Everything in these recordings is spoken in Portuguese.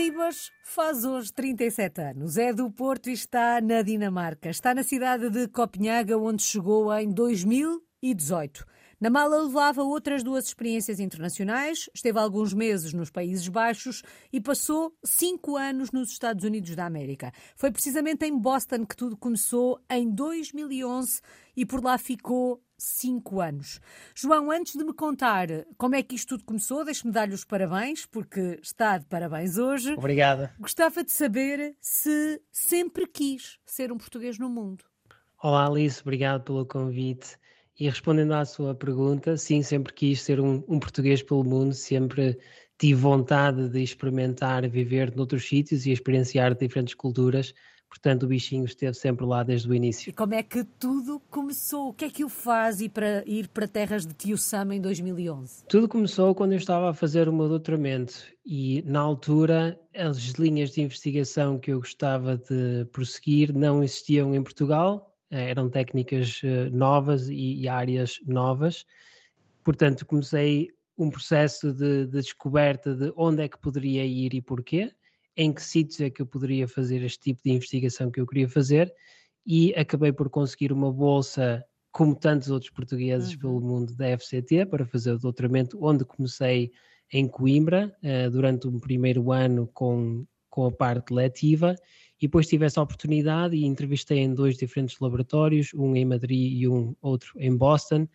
Ribas faz hoje 37 anos. É do Porto e está na Dinamarca. Está na cidade de Copenhaga, onde chegou em 2018. Na mala levava outras duas experiências internacionais, esteve alguns meses nos Países Baixos e passou cinco anos nos Estados Unidos da América. Foi precisamente em Boston que tudo começou em 2011 e por lá ficou cinco anos. João, antes de me contar como é que isto tudo começou, deixe-me dar-lhe os parabéns, porque está de parabéns hoje. Obrigada. Gostava de saber se sempre quis ser um português no mundo. Olá, Alice, obrigado pelo convite. E respondendo à sua pergunta, sim, sempre quis ser um, um, português pelo mundo, sempre tive vontade de experimentar viver noutros sítios e experienciar diferentes culturas. Portanto, o bichinho esteve sempre lá desde o início. E como é que tudo começou? O que é que o faz ir para, ir para terras de Tio Sam em 2011? Tudo começou quando eu estava a fazer o meu doutoramento e, na altura, as linhas de investigação que eu gostava de prosseguir não existiam em Portugal, eh, eram técnicas eh, novas e, e áreas novas. Portanto, comecei um processo de, de, descoberta de onde é que poderia ir e porquê, em que sítios é que eu poderia fazer este tipo de investigação que eu queria fazer, e acabei por conseguir uma bolsa, como tantos outros portugueses uhum. pelo mundo, da FCT, para fazer o doutoramento, onde comecei em Coimbra, uh, durante um primeiro ano com, com a parte letiva, e depois tive essa oportunidade e entrevistei em dois diferentes laboratórios, um em Madrid e um outro em Boston.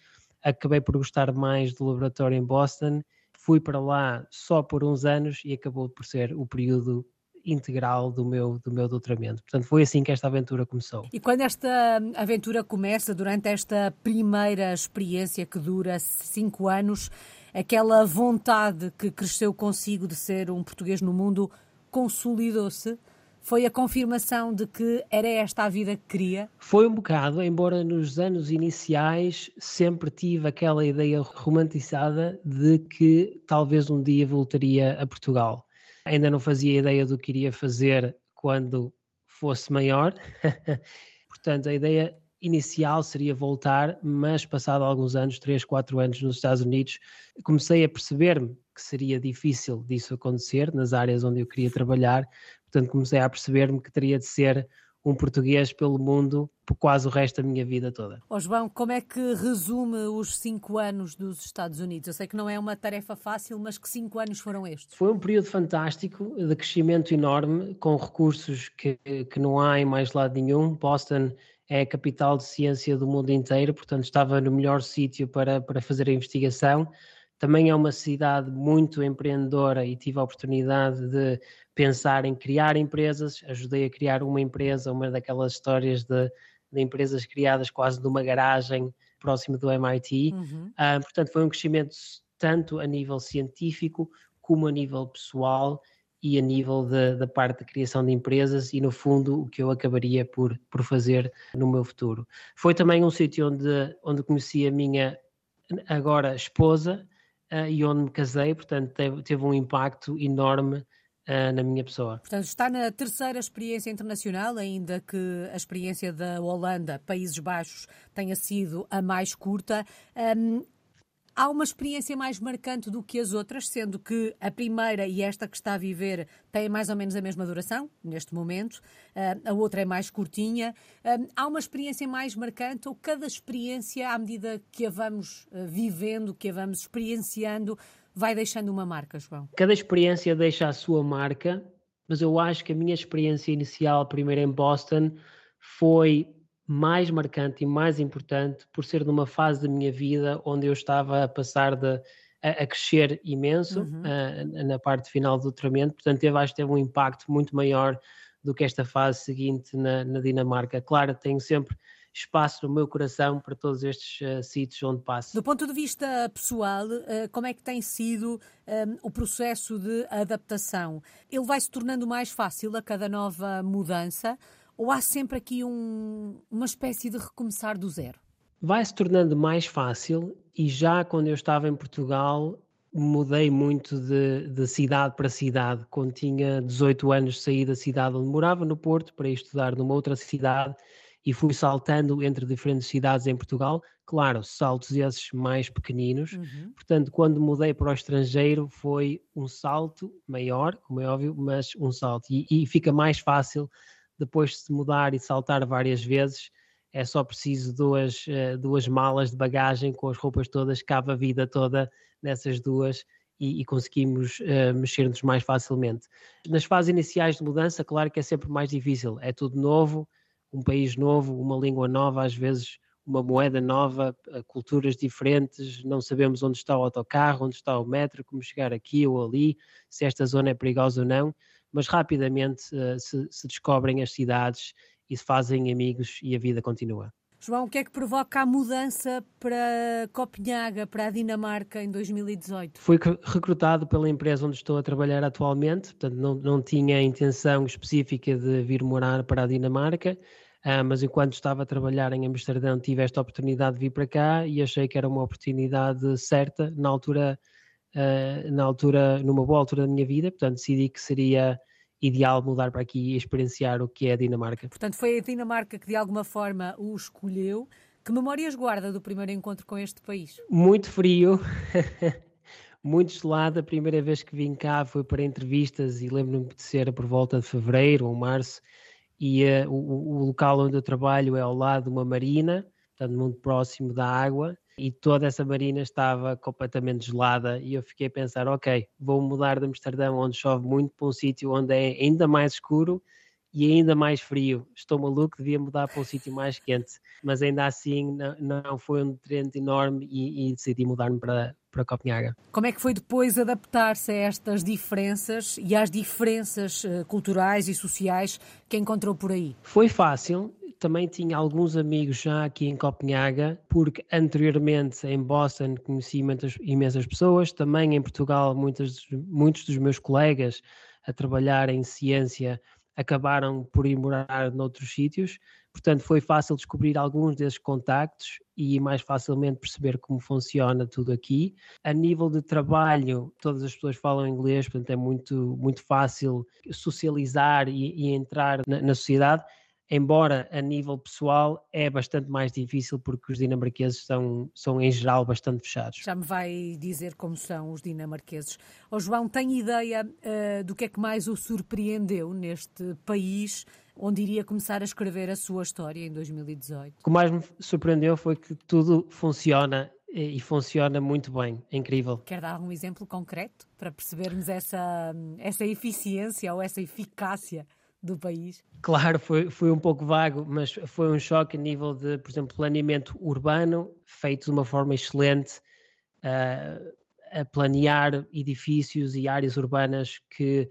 Acabei por gostar mais do laboratório em Boston, fui para lá só por uns anos e acabou por ser o período integral do meu, do meu doutoramento. Portanto, foi assim que esta aventura começou. E quando esta aventura começa, durante esta primeira experiência que dura cinco anos, aquela vontade que cresceu consigo de ser um português no mundo consolidou-se? Foi a confirmação de que era esta a vida que queria? Foi um bocado, embora nos anos iniciais sempre tive aquela ideia romantizada de que talvez um dia voltaria a Portugal. Ainda não fazia ideia do que iria fazer quando fosse maior. Portanto, a ideia inicial seria voltar, mas passado alguns anos, 3, 4 anos nos Estados Unidos, comecei a perceber-me que seria difícil disso acontecer nas áreas onde eu queria trabalhar, portanto comecei a perceber-me que teria de ser um português pelo mundo por quase o resto da minha vida toda. Oh, João, como é que resume os cinco anos dos Estados Unidos? Eu sei que não é uma tarefa fácil, mas que cinco anos foram estes? Foi um período fantástico, de crescimento enorme, com recursos que, que não há em mais lado nenhum. Boston é a capital de ciência do mundo inteiro, portanto estava no melhor sítio para, para fazer a investigação. Também é uma cidade muito empreendedora e tive a oportunidade de pensar em criar empresas. Ajudei a criar uma empresa, uma daquelas histórias de, de empresas criadas quase numa garagem próximo do MIT. Uhum. Uh, portanto, foi um crescimento tanto a nível científico como a nível pessoal e a nível da parte da criação de empresas e, no fundo, o que eu acabaria por, por fazer no meu futuro. Foi também um sítio onde, onde conheci a minha agora esposa, uh, e onde me casei, portanto teve, teve um impacto enorme uh, na minha pessoa. Portanto, está na terceira experiência internacional, ainda que a experiência da Holanda, Países Baixos, tenha sido a mais curta. Um, há uma experiência mais marcante do que as outras, sendo que a primeira e esta que está a viver têm mais ou menos a mesma duração, neste momento, uh, a outra é mais curtinha. Uh, há uma experiência mais marcante ou cada experiência, à medida que a vamos uh, vivendo, que a vamos experienciando, vai deixando uma marca, João? Cada experiência deixa a sua marca, mas eu acho que a minha experiência inicial, primeiro em Boston, foi mais marcante e mais importante por ser numa fase da minha vida onde eu estava a passar de, a, a crescer imenso uhum. uh, na parte final do doutoramento, portanto eu acho que teve um impacto muito maior do que esta fase seguinte na, na Dinamarca. Claro, tenho sempre espaço no meu coração para todos estes uh, sítios onde passo. Do ponto de vista pessoal, uh, como é que tem sido um, o processo de adaptação? Ele vai se tornando mais fácil a cada nova mudança? Ou há sempre aqui um, uma espécie de recomeçar do zero? Vai se tornando mais fácil e já quando eu estava em Portugal mudei muito de, de, cidade para cidade. Quando tinha 18 anos saí da cidade onde morava, no Porto, para ir estudar numa outra cidade e fui saltando entre diferentes cidades em Portugal, claro, saltos esses mais pequeninos, uhum. portanto, quando mudei para o estrangeiro foi um salto maior, como é óbvio, mas um salto, e, e fica mais fácil depois de se mudar e saltar várias vezes, é só preciso duas, eh, duas malas de bagagem com as roupas todas, cabe a vida toda nessas duas e, e conseguimos uh, mexer-nos mais facilmente. Nas fases iniciais de mudança, claro que é sempre mais difícil, é tudo novo, um país novo, uma língua nova, às vezes uma moeda nova, eh, culturas diferentes, não sabemos onde está o autocarro, onde está o metro, como chegar aqui ou ali, se esta zona é perigosa ou não, mas rapidamente uh, se, se descobrem as cidades e se fazem amigos e a vida continua. João, o que é que provoca a mudança para Copenhaga, para a Dinamarca, em 2018? Fui recrutado pela empresa onde estou a trabalhar atualmente, portanto não, não tinha intenção específica de vir morar para a Dinamarca, uh, mas enquanto estava a trabalhar em Amsterdão tive esta oportunidade de vir para cá e achei que era uma oportunidade certa, na altura, uh, na altura, numa boa altura da minha vida, portanto decidi que seria ideal mudar para aqui e experienciar o que é a Dinamarca. Portanto, foi a Dinamarca que de alguma forma o escolheu. Que memórias guarda do primeiro encontro com este país? Muito frio, muito gelado. A primeira vez que vim cá foi para entrevistas e lembro-me de ser por volta de fevereiro ou março. E uh, o, o local onde eu trabalho é ao lado de uma marina, portanto, muito próximo da água e toda essa marina estava completamente gelada e eu fiquei a pensar, ok, vou mudar de Amsterdão onde chove muito para um sítio onde é ainda mais escuro e ainda mais frio. Estou maluco, devia mudar para um sítio mais quente, mas ainda assim não, não foi um trend enorme e, e decidi mudar-me para, para Copenhaga. Como é que foi depois adaptar-se a estas diferenças e às diferenças uh, culturais e sociais que encontrou por aí? Foi fácil também tinha alguns amigos já aqui em Copenhaga, porque anteriormente em Boston conheci muitas, imensas pessoas, também em Portugal muitos, muitos dos meus colegas a trabalhar em ciência acabaram por ir morar noutros sítios, portanto foi fácil descobrir alguns desses contactos e mais facilmente perceber como funciona tudo aqui. A nível de trabalho, todas as pessoas falam inglês, portanto é muito, muito fácil socializar e, e entrar na, na sociedade embora a nível pessoal é bastante mais difícil porque os dinamarqueses são, são em geral bastante fechados. Já me vai dizer como são os dinamarqueses. Oh, João, tem ideia uh, do que é que mais o surpreendeu neste país onde iria começar a escrever a sua história em 2018? O que mais me surpreendeu foi que tudo funciona e funciona muito bem, é incrível. Quer dar um exemplo concreto para percebermos essa, essa eficiência ou essa eficácia do país? Claro, foi, foi um pouco vago, mas foi um choque a nível de, por exemplo, planeamento urbano, feito de uma forma excelente, uh, a planear edifícios e áreas urbanas que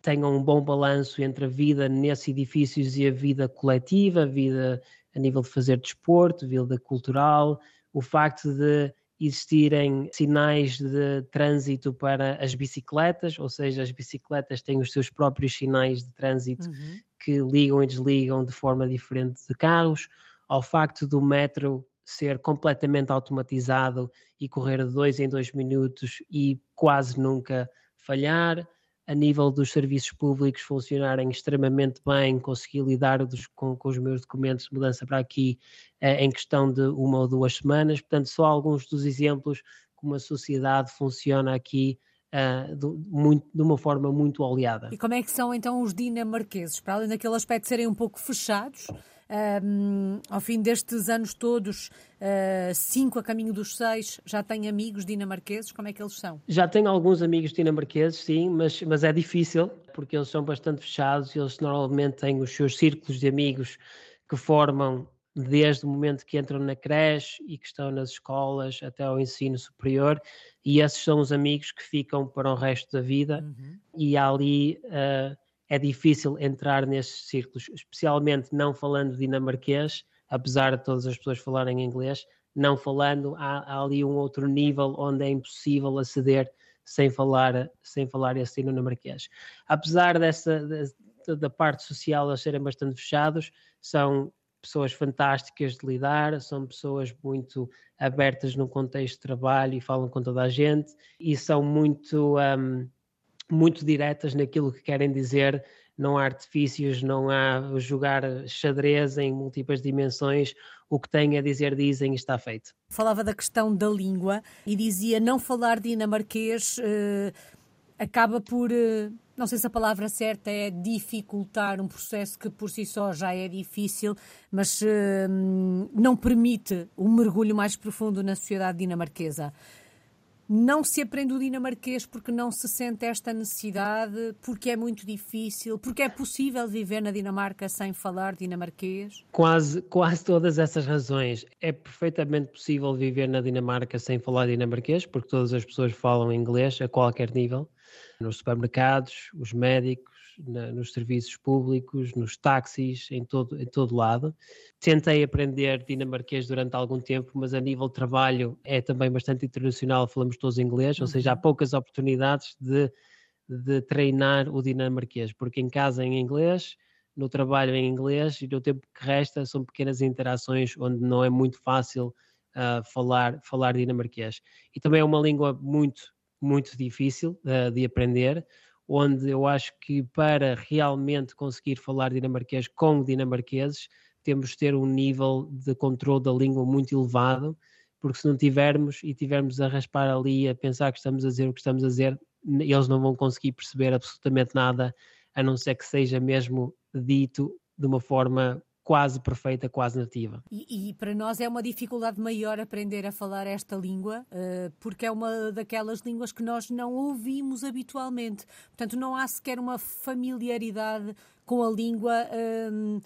tenham um bom balanço entre a vida nesses edifícios e a vida coletiva, a vida a nível de fazer desporto, vida cultural, o facto de existirem sinais de trânsito para as bicicletas, ou seja, as bicicletas têm os seus próprios sinais de trânsito uhum. que ligam e desligam de forma diferente de carros, ao facto do metro ser completamente automatizado e correr de dois em dois minutos e quase nunca falhar, a nível dos serviços públicos funcionarem extremamente bem, consegui lidar dos, com, com, os meus documentos de mudança para aqui eh, em questão de uma ou duas semanas. Portanto, só alguns dos exemplos como a sociedade funciona aqui uh, de, muito, de, uma forma muito oleada. E como é que são então os dinamarqueses? Para além daquele aspecto de serem um pouco fechados, um, ao fim destes anos todos, uh, cinco a caminho dos seis, já tem amigos dinamarqueses? Como é que eles são? Já tenho alguns amigos dinamarqueses, sim, mas, mas é difícil, porque eles são bastante fechados, eles normalmente têm os seus círculos de amigos que formam desde o momento que entram na creche e que estão nas escolas até ao ensino superior, e esses são os amigos que ficam para o resto da vida, uhum. e há ali uh, é difícil entrar nesses círculos, especialmente não falando dinamarquês, apesar de todas as pessoas falarem inglês, não falando, há, há ali um outro nível onde é impossível aceder sem falar, sem falar esse dinamarquês. Apesar dessa, de, da parte social eles serem bastante fechados, são pessoas fantásticas de lidar, são pessoas muito abertas no contexto de trabalho e falam com toda a gente e são muito um, muito diretas naquilo que querem dizer. Não há artifícios, não há jogar xadrez em múltiplas dimensões, o que tem a dizer dizem e está feito. Falava da questão da língua e dizia não falar dinamarquês uh, acaba por, uh, não sei se a palavra certa é dificultar um processo que por si só já é difícil, mas uh, não permite um mergulho mais profundo na sociedade dinamarquesa não se aprende o dinamarquês porque não se sente esta necessidade, porque é muito difícil, porque é possível viver na Dinamarca sem falar dinamarquês? Quase, quase todas essas razões. É perfeitamente possível viver na Dinamarca sem falar dinamarquês, porque todas as pessoas falam inglês a qualquer nível. Nos supermercados, os médicos, na, nos serviços públicos, nos táxis, em todo, em todo lado. Tentei aprender dinamarquês durante algum tempo, mas a nível de trabalho é também bastante internacional, falamos todos inglês, ou seja, há uhum. poucas oportunidades de, de treinar o dinamarquês, porque em casa em inglês, no trabalho em inglês e no tempo que resta são pequenas interações onde não é muito fácil uh, falar, falar dinamarquês. E também é uma língua muito, muito difícil uh, de aprender, onde eu acho que para realmente conseguir falar dinamarquês com dinamarqueses, temos de ter um nível de controle da língua muito elevado, porque se não tivermos e tivermos a raspar ali, a pensar que estamos a dizer o que estamos a dizer, eles não vão conseguir perceber absolutamente nada, a não ser que seja mesmo dito de uma forma quase perfeita, quase nativa. E, e, para nós é uma dificuldade maior aprender a falar esta língua, uh, porque é uma daquelas línguas que nós não ouvimos habitualmente. Portanto, não há sequer uma familiaridade com a língua. Um,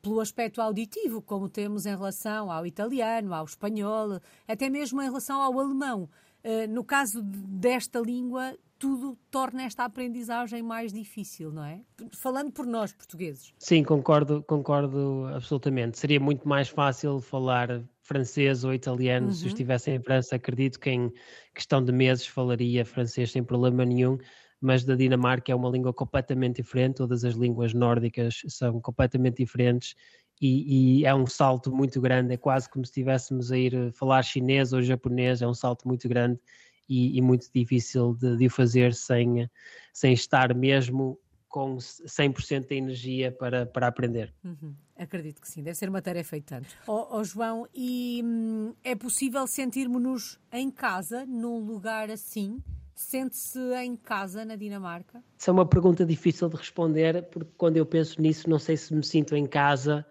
pelo aspecto auditivo, como temos em relação ao italiano, ao espanhol, até mesmo em relação ao alemão. Uh, no caso desta língua, tudo torna esta aprendizagem mais difícil, não é? Falando por nós, portugueses. Sim, concordo, concordo absolutamente. Seria muito mais fácil falar francês ou italiano uhum. se eu estivesse em França. Acredito que em questão de meses falaria francês sem problema nenhum mas da Dinamarca é uma língua completamente diferente, todas as línguas nórdicas são completamente diferentes e, e, é um salto muito grande, é quase como se estivéssemos a ir falar chinês ou japonês, é um salto muito grande e, e muito difícil de, o fazer sem, sem estar mesmo com 100% de energia para, para aprender. Uhum. Acredito que sim, deve ser uma tarefa e tanto. Oh, oh João, e hum, é possível sentirmos-nos em casa, num lugar assim? Sente-se em casa na Dinamarca? Isso é uma pergunta difícil de responder, porque quando eu penso nisso, não sei se me sinto em casa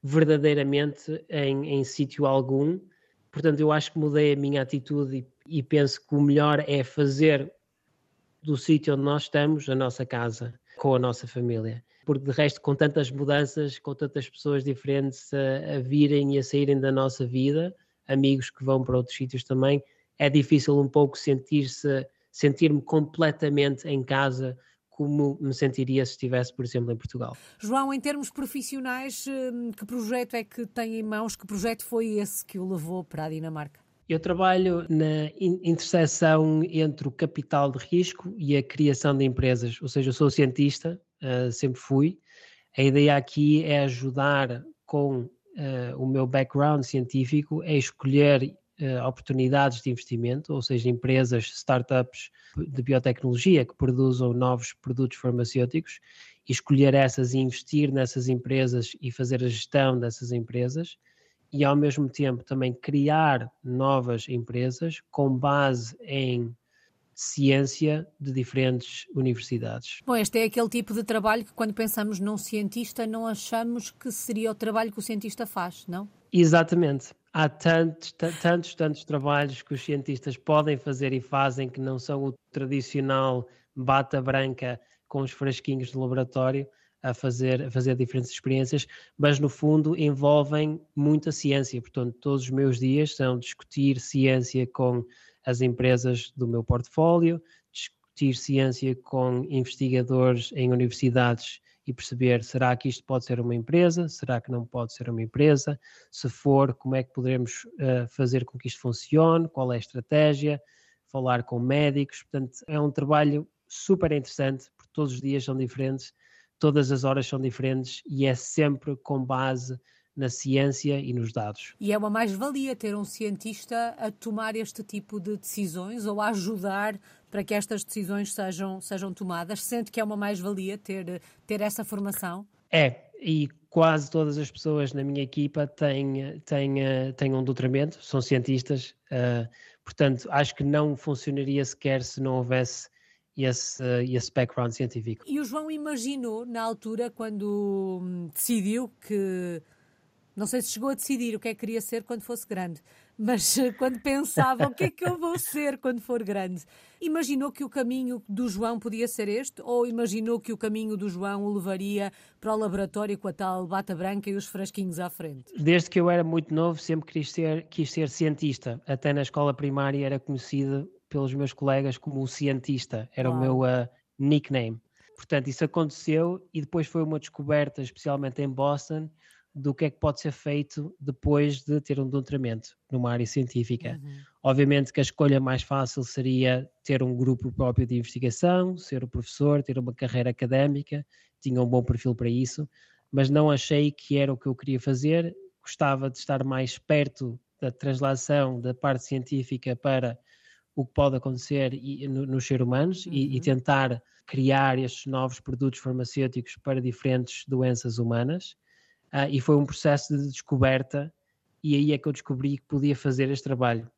verdadeiramente em, em sítio algum. Portanto, eu acho que mudei a minha atitude e penso que o melhor é fazer do sítio onde nós estamos a nossa casa, com a nossa família. Porque de resto, com tantas mudanças, com tantas pessoas diferentes a, a virem e a saírem da nossa vida, amigos que vão para outros sítios também, é difícil um pouco sentir-se, sentir-me completamente em casa como me sentiria se estivesse, por exemplo, em Portugal. João, em termos profissionais, hum, que projeto é que tem em mãos? Que projeto foi esse que o levou para a Dinamarca? Eu trabalho na interseção entre o capital de risco e a criação de empresas, ou seja, eu sou cientista, uh, sempre fui. A ideia aqui é ajudar com uh, o meu background científico a escolher uh, oportunidades de investimento, ou seja, empresas, startups de biotecnologia que produzam novos produtos farmacêuticos, e escolher essas e investir nessas empresas e fazer a gestão dessas empresas e ao mesmo tempo também criar novas empresas com base em ciência de diferentes universidades. Bom, este é aquele tipo de trabalho que quando pensamos num cientista não achamos que seria o trabalho que o cientista faz, não? Exatamente. Há tantos, tantos, tantos trabalhos que os cientistas podem fazer e fazem que não são o tradicional bata branca com os frasquinhos de laboratório, a fazer, a fazer diferentes experiências, mas no fundo envolvem muita ciência. Portanto, todos os meus dias são discutir ciência com as empresas do meu portfólio, discutir ciência com investigadores em universidades e perceber será que isto pode ser uma empresa, será que não pode ser uma empresa, se for, como é que poderemos uh, fazer com que isto funcione, qual é a estratégia, falar com médicos. Portanto, é um trabalho super interessante, porque todos os dias são diferentes todas as horas são diferentes e é sempre com base na ciência e nos dados. E é uma mais-valia ter um cientista a tomar este tipo de decisões ou a ajudar para que estas decisões sejam, sejam tomadas? Sente que é uma mais-valia ter, ter essa formação? É, e quase todas as pessoas na minha equipa têm, têm, têm um doutoramento, são cientistas, uh, portanto, acho que não funcionaria sequer se não houvesse esse, esse background científico. E o João imaginou, na altura, quando hum, decidiu que. Não sei se chegou a decidir o que é que queria ser quando fosse grande, mas quando pensava o que é que eu vou ser quando for grande, imaginou que o caminho do João podia ser este? Ou imaginou que o caminho do João o levaria para o laboratório com a tal bata branca e os frasquinhos à frente? Desde que eu era muito novo, sempre quis ser, quis ser cientista. Até na escola primária era conhecido pelos meus colegas como o cientista, era o meu uh, nickname. Portanto, isso aconteceu e depois foi uma descoberta, especialmente em Boston, do que é que pode ser feito depois de ter um doutoramento numa área científica. Uhum. Obviamente que a escolha mais fácil seria ter um grupo próprio de investigação, ser o professor, ter uma carreira académica, tinha um bom perfil para isso, mas não achei que era o que eu queria fazer. Gostava de estar mais perto da translação da parte científica para o que pode acontecer nos seres humanos uhum. e, e, uhum. tentar criar estes novos produtos farmacêuticos para diferentes doenças humanas. Uh, e foi um processo de descoberta, e aí é que eu descobri que podia fazer este trabalho.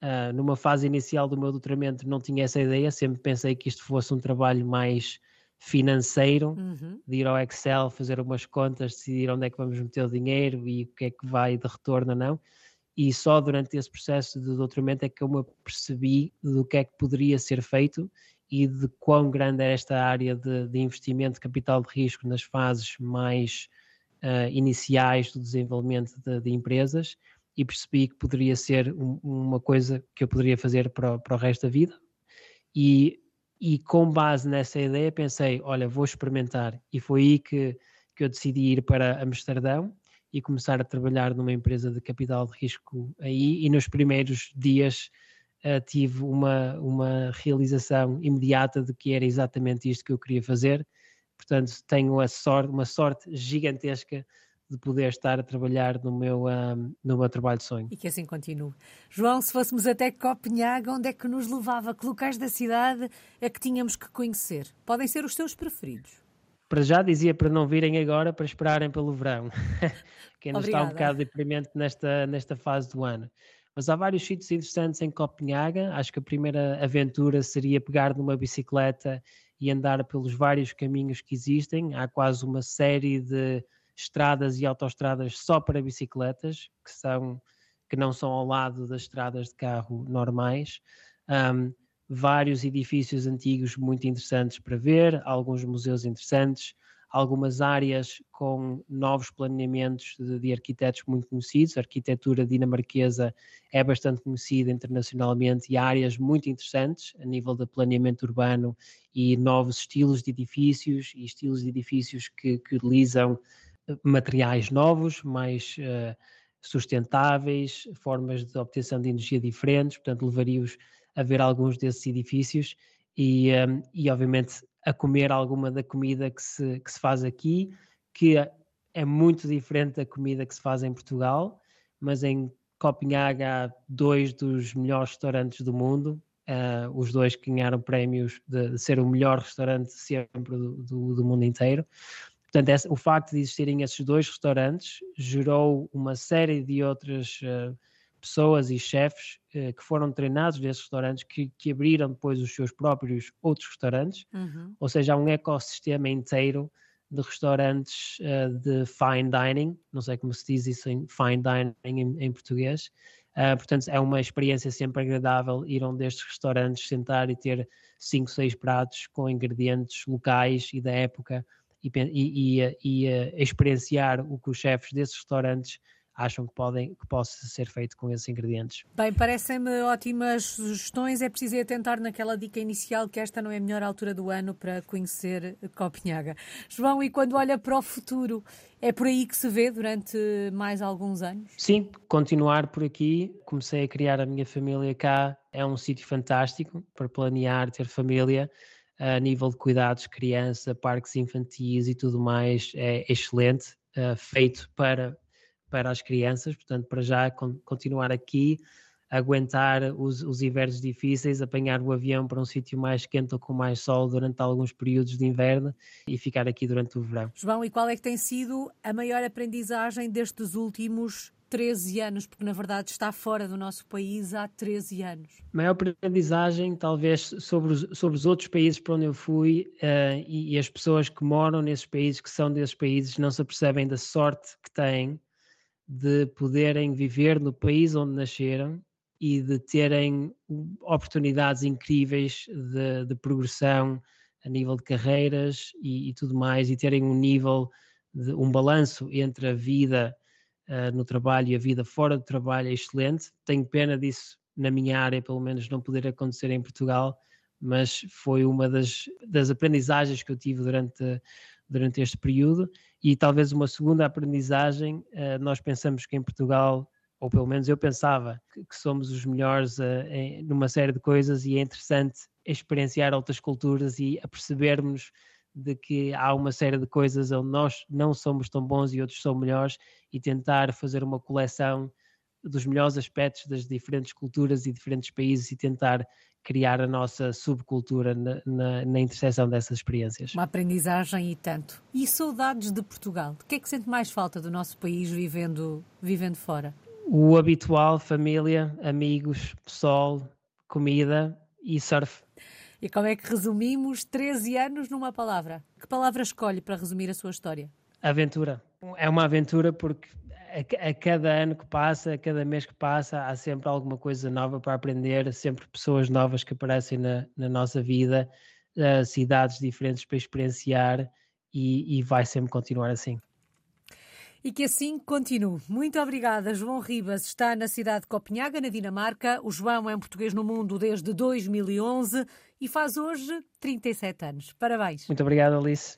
Uh, numa fase inicial do meu doutoramento não tinha essa ideia, sempre pensei que isto fosse um trabalho mais financeiro, uhum. de ir ao Excel, fazer umas contas, decidir onde é que vamos meter o dinheiro e o que é que vai de retorno ou não e só durante esse processo de doutoramento é que eu me percebi do que é que poderia ser feito e de quão grande era esta área de, de investimento de capital de risco nas fases mais uh, iniciais do desenvolvimento de, de, empresas e percebi que poderia ser um, uma coisa que eu poderia fazer para, para o resto da vida. E, e com base nessa ideia pensei, olha, vou experimentar. E foi aí que, que eu decidi ir para Amsterdão e começar a trabalhar numa empresa de capital de risco aí e nos primeiros dias uh, tive uma, uma realização imediata de que era exatamente isto que eu queria fazer. Portanto, tenho a sorte, uma sorte gigantesca de poder estar a trabalhar no meu, um, no meu trabalho de sonho. E que assim continue. João, se fôssemos até Copenhaga, onde é que nos levava? Que locais da cidade é que tínhamos que conhecer? Podem ser os teus preferidos para já dizia para não virem agora, para esperarem pelo verão, que ainda Obrigada. está um bocado deprimente nesta, nesta fase do ano. Mas há vários sítios interessantes em Copenhaga. Acho que a primeira aventura seria pegar numa bicicleta e andar pelos vários caminhos que existem. Há quase uma série de estradas e autoestradas só para bicicletas, que, são, que não são ao lado das estradas de carro normais. Um, vários edifícios antigos muito interessantes para ver, alguns museus interessantes, algumas áreas com novos planeamentos de, de, arquitetos muito conhecidos. A arquitetura dinamarquesa é bastante conhecida internacionalmente e há áreas muito interessantes a nível de planeamento urbano e novos estilos de edifícios e estilos de edifícios que, que utilizam eh, materiais novos, mais uh, sustentáveis, formas de obtenção de energia diferentes, portanto levaria-os a ver alguns desses edifícios e, um, e obviamente a comer alguma da comida que se, que se faz aqui, que é muito diferente da comida que se faz em Portugal, mas em Copenhaga há dois dos melhores restaurantes do mundo, uh, os dois que ganharam prémios de, de, ser o melhor restaurante sempre do, do, do mundo inteiro. Portanto, esse, o facto de existirem esses dois restaurantes gerou uma série de outras uh, pessoas e chefes eh, que foram treinados desses restaurantes que, que, abriram depois os seus próprios outros restaurantes, uhum. ou seja, há um ecossistema inteiro de restaurantes uh, de fine dining, não sei como se diz isso em fine dining em, em português, uh, portanto é uma experiência sempre agradável ir a um destes restaurantes, sentar e ter cinco, seis pratos com ingredientes locais e da época e, e, e, e experienciar o que os chefes desses restaurantes acham que, podem, que possa ser feito com esses ingredientes. Bem, parecem-me ótimas sugestões. É preciso atentar naquela dica inicial que esta não é a melhor altura do ano para conhecer Copenhaga. João, e quando olha para o futuro, é por aí que se vê durante mais alguns anos? Sim, continuar por aqui. Comecei a criar a minha família cá. É um sítio fantástico para planear, ter família a nível de cuidados, criança, parques infantis e tudo mais, é excelente, uh, feito para para as crianças, portanto, para já continuar aqui. aguentar os, os invernos difíceis, apanhar o avião para um sítio mais quente ou com mais sol durante alguns períodos de inverno e ficar aqui durante o verão. João, e qual é que tem sido a maior aprendizagem destes últimos 13 anos, porque na verdade está fora do nosso país há 13 anos. Maior aprendizagem, talvez, sobre os, sobre os outros países para onde eu fui uh, e, e, as pessoas que moram nesses países, que são desses países, não se apercebem da sorte que têm de poderem viver no país onde nasceram e de terem oportunidades incríveis de, de progressão a nível de carreiras e, e, tudo mais, e terem um nível, de, um balanço entre a vida uh, no trabalho e a vida fora do trabalho é excelente. Tenho pena disso na minha área, pelo menos não poder acontecer em Portugal, mas foi uma das, das aprendizagens que eu tive durante, durante este período. E talvez uma segunda aprendizagem, uh, nós pensamos que em Portugal ou pelo menos eu pensava que, somos os melhores uh, em, numa série de coisas e é interessante experienciar outras culturas e apercebermos de que há uma série de coisas onde nós não somos tão bons e outros são melhores e tentar fazer uma coleção dos melhores aspectos das diferentes culturas e diferentes países e tentar criar a nossa subcultura na, na, na interseção dessas experiências. Uma aprendizagem e tanto. E saudades de Portugal? De que é que sente mais falta do nosso país vivendo, vivendo fora? o habitual, família, amigos, sol, comida e surf. E como é que resumimos 13 anos numa palavra? Que palavra escolhe para resumir a sua história? Aventura. É uma aventura porque a, a, cada ano que passa, a cada mês que passa, há sempre alguma coisa nova para aprender, sempre pessoas novas que aparecem na, na nossa vida, uh, cidades diferentes para experienciar e, e vai sempre continuar assim e que assim continue. Muito obrigada. João Ribas está na cidade de Copenhaga, na Dinamarca. O João é um português no mundo desde 2011 e faz hoje 37 anos. Parabéns. Muito obrigado, Alice.